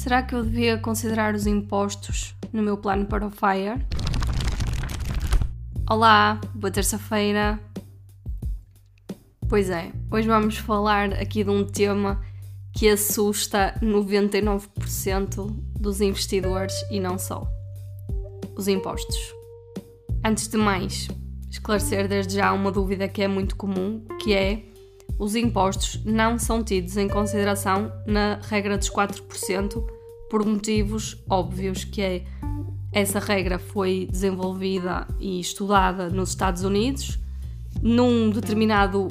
Será que eu devia considerar os impostos no meu plano para o FIRE? Olá, boa terça-feira. Pois é, hoje vamos falar aqui de um tema que assusta 99% dos investidores e não só: os impostos. Antes de mais, esclarecer desde já uma dúvida que é muito comum, que é os impostos não são tidos em consideração na regra dos 4% por motivos óbvios, que é essa regra foi desenvolvida e estudada nos Estados Unidos num determinado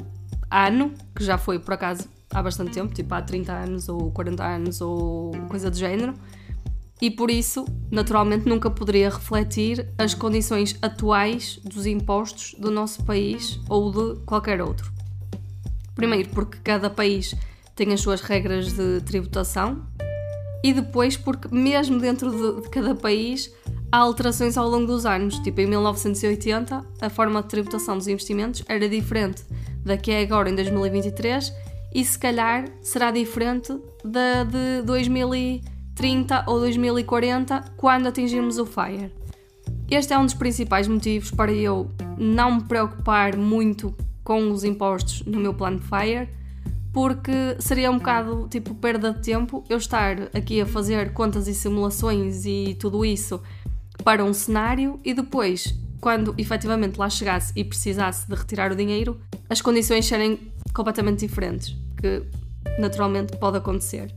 ano, que já foi por acaso há bastante tempo, tipo há 30 anos ou 40 anos ou coisa do género, e por isso, naturalmente, nunca poderia refletir as condições atuais dos impostos do nosso país ou de qualquer outro. Primeiro, porque cada país tem as suas regras de tributação, e depois, porque mesmo dentro de, de cada país há alterações ao longo dos anos. Tipo, em 1980, a forma de tributação dos investimentos era diferente da que é agora em 2023 e se calhar será diferente da de 2030 ou 2040 quando atingirmos o FIRE. Este é um dos principais motivos para eu não me preocupar muito com os impostos no meu plano FIRE, porque seria um bocado tipo perda de tempo eu estar aqui a fazer contas e simulações e tudo isso para um cenário e depois, quando efetivamente lá chegasse e precisasse de retirar o dinheiro, as condições serem completamente diferentes, que naturalmente pode acontecer.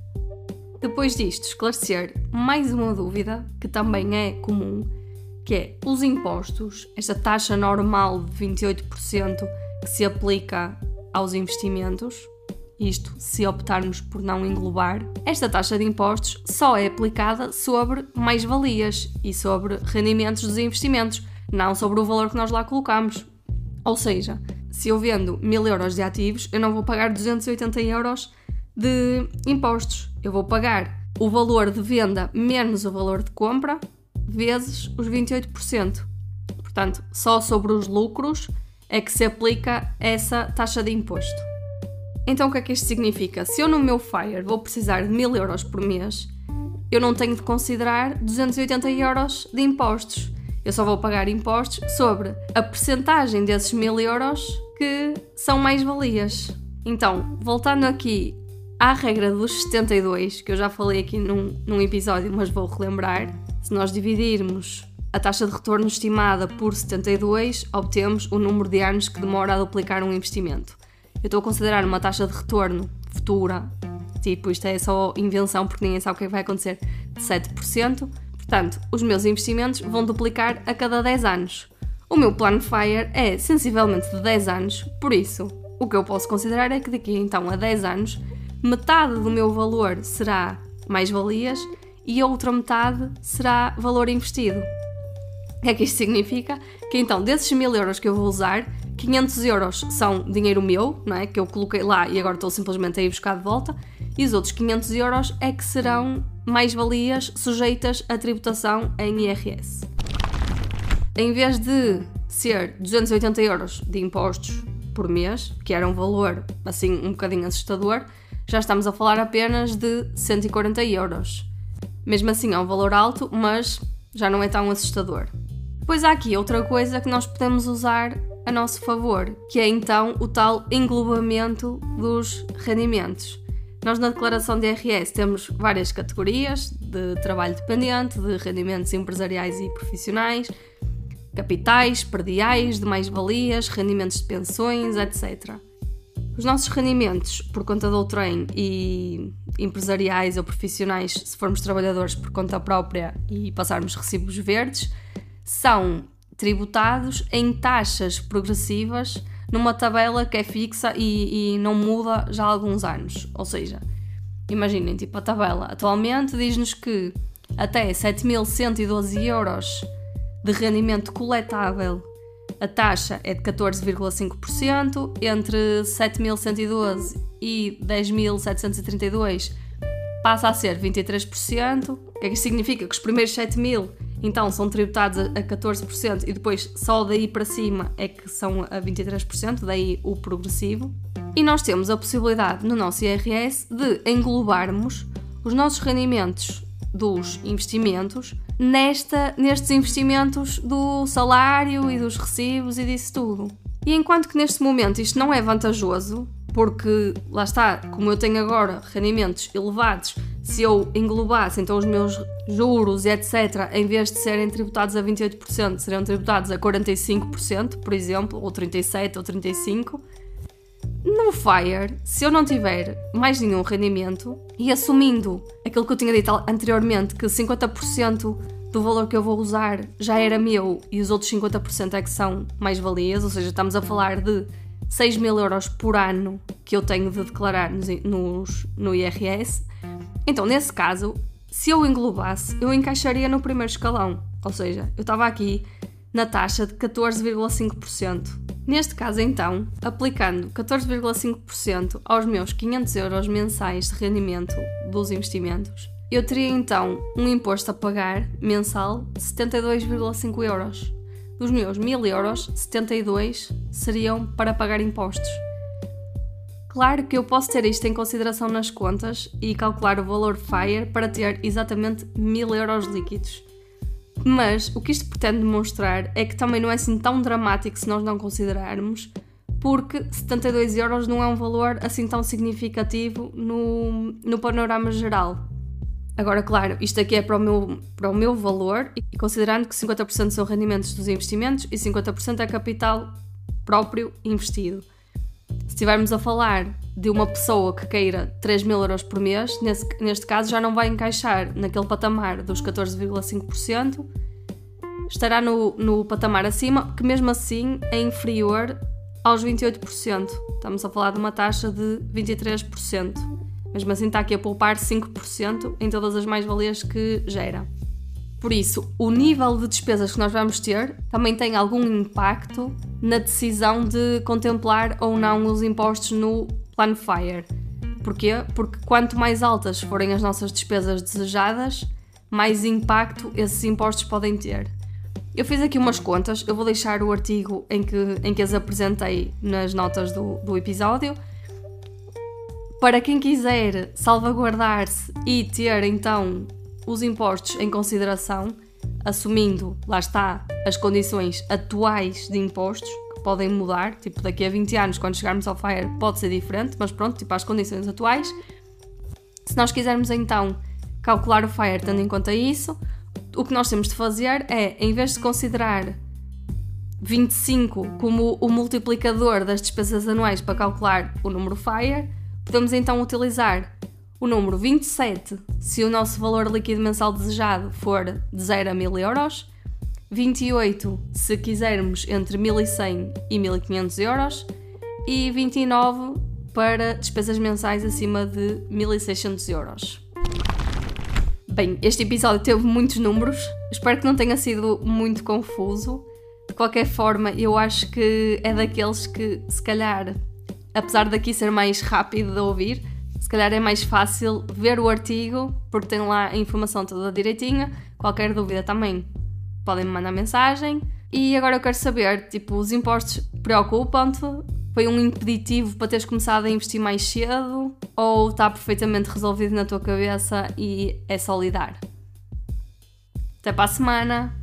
Depois disto, esclarecer mais uma dúvida que também é comum, que é os impostos, esta taxa normal de 28% que se aplica aos investimentos, isto se optarmos por não englobar, esta taxa de impostos só é aplicada sobre mais-valias e sobre rendimentos dos investimentos, não sobre o valor que nós lá colocamos. Ou seja, se eu vendo 1000 euros de ativos, eu não vou pagar 280 euros de impostos. Eu vou pagar o valor de venda menos o valor de compra vezes os 28%. Portanto, só sobre os lucros é que se aplica essa taxa de imposto. Então o que é que isto significa? Se eu no meu FIRE vou precisar de 1000 euros por mês, eu não tenho de considerar 280 euros de impostos. Eu só vou pagar impostos sobre a percentagem desses 1000 euros que são mais-valias. Então, voltando aqui à regra dos 72, que eu já falei aqui num, num episódio, mas vou relembrar, se nós dividirmos a taxa de retorno estimada por 72, obtemos o número de anos que demora a duplicar um investimento eu estou a considerar uma taxa de retorno futura, tipo, isto é só invenção porque ninguém sabe o que, é que vai acontecer, de 7%. Portanto, os meus investimentos vão duplicar a cada 10 anos. O meu plano FIRE é sensivelmente de 10 anos, por isso, o que eu posso considerar é que daqui então a 10 anos, metade do meu valor será mais-valias e a outra metade será valor investido. O que é que isto significa? Que então, desses mil euros que eu vou usar, 500 euros são dinheiro meu, não é? Que eu coloquei lá e agora estou simplesmente a ir buscar de volta. E os outros 500 euros é que serão mais-valias sujeitas à tributação em IRS. Em vez de ser 280 euros de impostos por mês, que era um valor assim um bocadinho assustador, já estamos a falar apenas de 140 euros. Mesmo assim é um valor alto, mas já não é tão assustador. Pois há aqui outra coisa que nós podemos usar a nosso favor, que é então o tal englobamento dos rendimentos. Nós na declaração de IRS temos várias categorias de trabalho dependente, de rendimentos empresariais e profissionais, capitais, perdiais, de mais-valias, rendimentos de pensões, etc. Os nossos rendimentos por conta do trem e empresariais ou profissionais, se formos trabalhadores por conta própria e passarmos recibos verdes, são tributados em taxas progressivas numa tabela que é fixa e, e não muda já há alguns anos. Ou seja, imaginem, tipo, a tabela atualmente diz-nos que até 7.112 euros de rendimento coletável a taxa é de 14,5%, entre 7.112 e 10.732 passa a ser 23%. O que é que significa? Que os primeiros 7.000 então são tributados a 14% e depois só daí para cima é que são a 23%, daí o progressivo. E nós temos a possibilidade no nosso IRS de englobarmos os nossos rendimentos dos investimentos nesta, nestes investimentos do salário e dos recibos e disso tudo. E enquanto que neste momento isto não é vantajoso, porque lá está, como eu tenho agora rendimentos elevados, se eu englobasse então os meus juros etc., em vez de serem tributados a 28%, seriam tributados a 45%, por exemplo, ou 37% ou 35%. No FIRE, se eu não tiver mais nenhum rendimento e assumindo aquilo que eu tinha dito anteriormente, que 50% do valor que eu vou usar já era meu e os outros 50% é que são mais-valias, ou seja, estamos a falar de 6 mil euros por ano que eu tenho de declarar nos, nos, no IRS. Então, nesse caso, se eu englobasse, eu encaixaria no primeiro escalão, ou seja, eu estava aqui na taxa de 14,5%. Neste caso, então, aplicando 14,5% aos meus 500 euros mensais de rendimento dos investimentos, eu teria então um imposto a pagar mensal de 72,5 euros. Dos meus 1000 euros, 72 seriam para pagar impostos. Claro que eu posso ter isto em consideração nas contas e calcular o valor FIRE para ter exatamente 1000 euros líquidos. Mas o que isto pretende demonstrar é que também não é assim tão dramático se nós não considerarmos, porque 72 euros não é um valor assim tão significativo no, no panorama geral. Agora, claro, isto aqui é para o meu, para o meu valor e considerando que 50% são rendimentos dos investimentos e 50% é capital próprio investido. Se estivermos a falar de uma pessoa que queira 3 mil euros por mês, nesse, neste caso já não vai encaixar naquele patamar dos 14,5%, estará no, no patamar acima, que mesmo assim é inferior aos 28%. Estamos a falar de uma taxa de 23%. Mesmo assim está aqui a poupar 5% em todas as mais-valias que gera. Por isso, o nível de despesas que nós vamos ter também tem algum impacto na decisão de contemplar ou não os impostos no Plan Fire. Porquê? Porque quanto mais altas forem as nossas despesas desejadas, mais impacto esses impostos podem ter. Eu fiz aqui umas contas, eu vou deixar o artigo em que, em que as apresentei nas notas do, do episódio. Para quem quiser salvaguardar-se e ter então os impostos em consideração, assumindo, lá está, as condições atuais de impostos, que podem mudar, tipo daqui a 20 anos, quando chegarmos ao FIRE, pode ser diferente, mas pronto, tipo as condições atuais. Se nós quisermos então calcular o FIRE tendo em conta isso, o que nós temos de fazer é, em vez de considerar 25 como o multiplicador das despesas anuais para calcular o número FIRE, podemos então utilizar o número 27 se o nosso valor líquido mensal desejado for de 0 a 1000 euros, 28 se quisermos entre 1100 e 1500 euros e 29 para despesas mensais acima de 1600 euros. Bem, este episódio teve muitos números, espero que não tenha sido muito confuso. De qualquer forma, eu acho que é daqueles que, se calhar, apesar daqui ser mais rápido de ouvir, se calhar é mais fácil ver o artigo, porque tem lá a informação toda direitinha. Qualquer dúvida também podem me mandar mensagem. E agora eu quero saber, tipo, os impostos preocupam-te? Foi um impeditivo para teres começado a investir mais cedo? Ou está perfeitamente resolvido na tua cabeça e é só lidar? Até para a semana!